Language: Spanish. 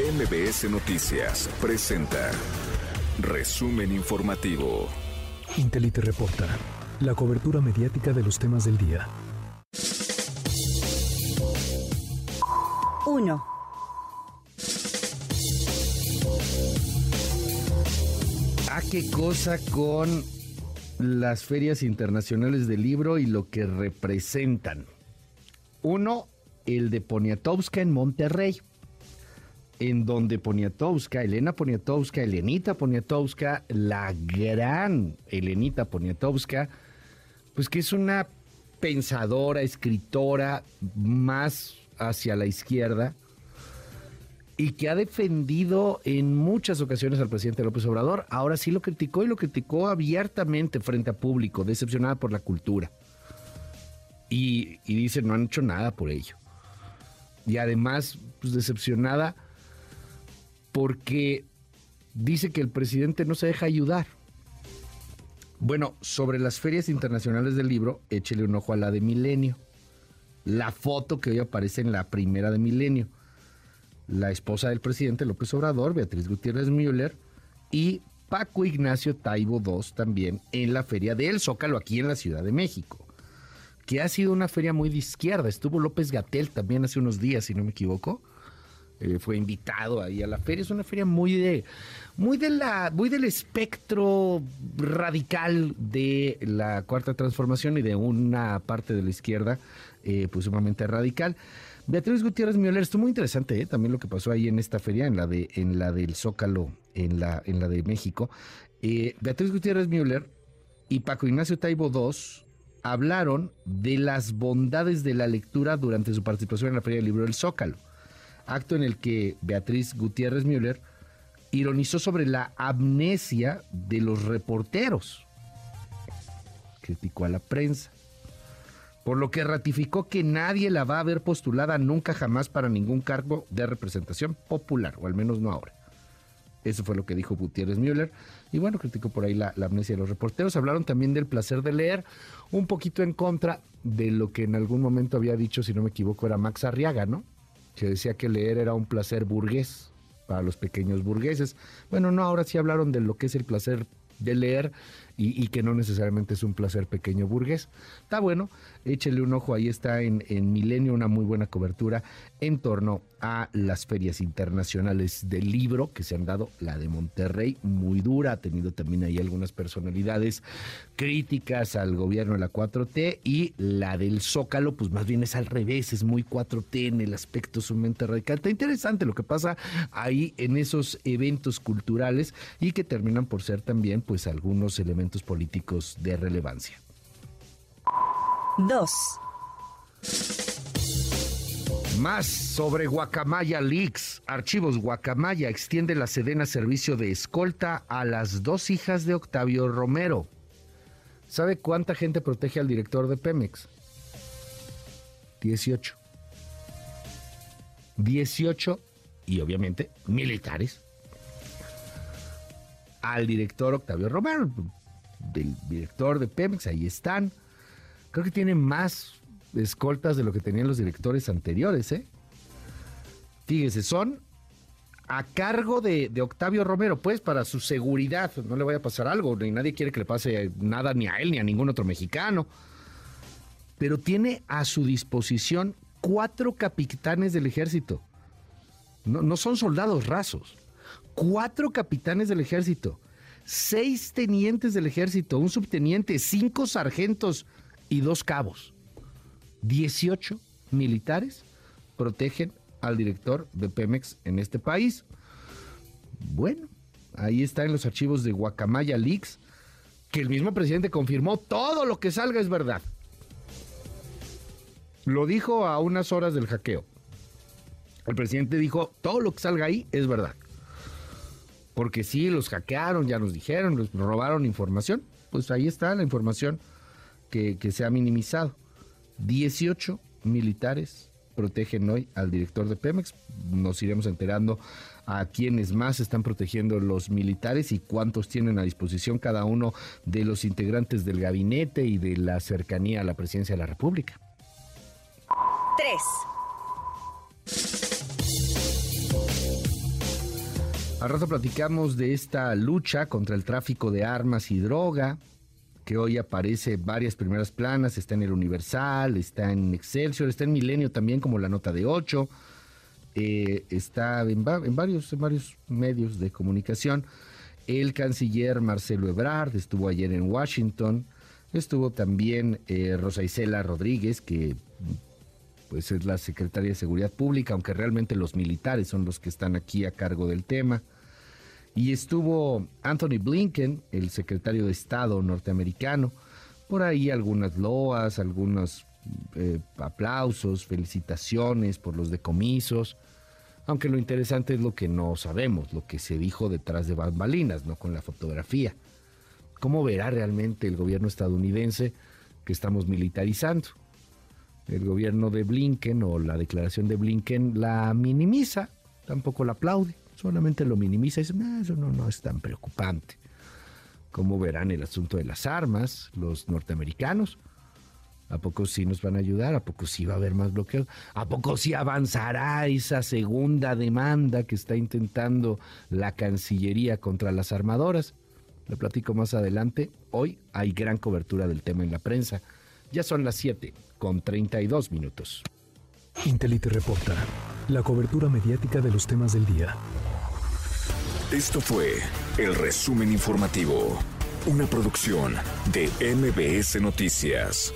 MBS Noticias presenta Resumen informativo. Intelite reporta la cobertura mediática de los temas del día. 1. Ah, qué cosa con las ferias internacionales del libro y lo que representan. Uno, el de Poniatowska en Monterrey, en donde Poniatowska, Elena Poniatowska, Elenita Poniatowska, la gran Elenita Poniatowska, pues que es una pensadora, escritora más hacia la izquierda, y que ha defendido en muchas ocasiones al presidente López Obrador. Ahora sí lo criticó y lo criticó abiertamente frente a público, decepcionada por la cultura. Y, dice, no han hecho nada por ello. Y además, pues decepcionada porque dice que el presidente no se deja ayudar. Bueno, sobre las ferias internacionales del libro, échele un ojo a la de Milenio. La foto que hoy aparece en la primera de Milenio la esposa del presidente López Obrador, Beatriz Gutiérrez Müller, y Paco Ignacio Taibo II también en la feria del Zócalo aquí en la Ciudad de México, que ha sido una feria muy de izquierda. Estuvo López Gatel también hace unos días, si no me equivoco. Eh, fue invitado ahí a la feria. Es una feria muy de, muy de la, muy del espectro radical de la cuarta transformación y de una parte de la izquierda, eh, pues sumamente radical. Beatriz Gutiérrez Müller, estuvo muy interesante ¿eh? también lo que pasó ahí en esta feria, en la de en la del Zócalo, en la, en la de México. Eh, Beatriz Gutiérrez Müller y Paco Ignacio Taibo II hablaron de las bondades de la lectura durante su participación en la Feria del Libro del Zócalo, acto en el que Beatriz Gutiérrez Müller ironizó sobre la amnesia de los reporteros, criticó a la prensa por lo que ratificó que nadie la va a ver postulada nunca jamás para ningún cargo de representación popular, o al menos no ahora. Eso fue lo que dijo Gutiérrez Müller. Y bueno, criticó por ahí la, amnesia de los reporteros. Hablaron también del placer de leer, un poquito en contra de lo que en algún momento había dicho, si no me equivoco, era Max Arriaga, ¿no? Que decía que leer era un placer burgués para los pequeños burgueses. Bueno, no, ahora sí hablaron de lo que es el placer de leer y, que no necesariamente es un placer pequeño burgués. Está bueno, échele un ojo, ahí está en, en Milenio una muy buena cobertura en torno a las ferias internacionales del libro que se han dado, la de Monterrey, muy dura, ha tenido también ahí algunas personalidades críticas al gobierno de la 4T y la del Zócalo, pues más bien es al revés, es muy 4T en el aspecto sumamente radical. Está interesante lo que pasa ahí en esos eventos culturales y que terminan por ser también pues algunos elementos políticos de relevancia. 2. Más sobre Guacamaya Leaks. Archivos Guacamaya extiende la Sedena servicio de escolta a las dos hijas de Octavio Romero. ¿Sabe cuánta gente protege al director de Pemex? 18. 18 y obviamente militares. Al director Octavio Romero, del director de Pemex, ahí están. Creo que tienen más escoltas de lo que tenían los directores anteriores, ¿eh? Fíjese, son a cargo de, Octavio Romero, pues para su seguridad, no le vaya a pasar algo, ni nadie quiere que le pase nada ni a él ni a ningún otro mexicano. Pero tiene a su disposición cuatro capitanes del ejército. No, no son soldados rasos, cuatro capitanes del ejército seis tenientes del ejército, un subteniente, cinco sargentos y dos cabos. Dieciocho militares protegen al director de Pemex en este país. Bueno, ahí está en los archivos de Guacamaya Leaks, que el mismo presidente confirmó todo lo que salga es verdad. Lo dijo a unas horas del hackeo. El presidente dijo, todo lo que salga ahí es verdad porque sí, los hackearon, ya nos dijeron, nos robaron información, pues ahí está la información que, se ha minimizado. 18 militares protegen hoy al director de Pemex. Nos iremos enterando a quiénes más están protegiendo los militares y cuántos tienen a disposición cada uno de los integrantes del gabinete y de la cercanía a la presidencia de la República. 3. Al rato platicamos de esta lucha contra el tráfico de armas y droga, que hoy aparece varias primeras planas, está en el Universal, está en Excelsior, está en Milenio también como la nota de 8, eh, está en, varios, en varios medios de comunicación. El canciller Marcelo Ebrard estuvo ayer en Washington, estuvo también eh, Rosa Isela Rodríguez, que pues es la secretaria de Seguridad Pública, aunque realmente los militares son los que están aquí a cargo del tema. Y estuvo Anthony Blinken, el secretario de Estado norteamericano, por ahí algunas loas, algunos eh, aplausos, felicitaciones por los decomisos, aunque lo interesante es lo que no sabemos, lo que se dijo detrás de bambalinas, no con la fotografía. ¿Cómo verá realmente el gobierno estadounidense que estamos militarizando? El gobierno de Blinken o la declaración de Blinken la minimiza, tampoco la aplaude, solamente lo minimiza y dice, eso no, no es tan preocupante. ¿Cómo verán el asunto de las armas los norteamericanos? ¿A poco sí nos van a ayudar? ¿A poco sí va a haber más bloqueos? ¿A poco sí avanzará esa segunda demanda que está intentando la Cancillería contra las armadoras? Le platico más adelante. Hoy hay gran cobertura del tema en la prensa. Ya son las 7 con 32 minutos. Intelite reporta la cobertura mediática de los temas del día. Esto fue el resumen informativo, una producción de MBS Noticias.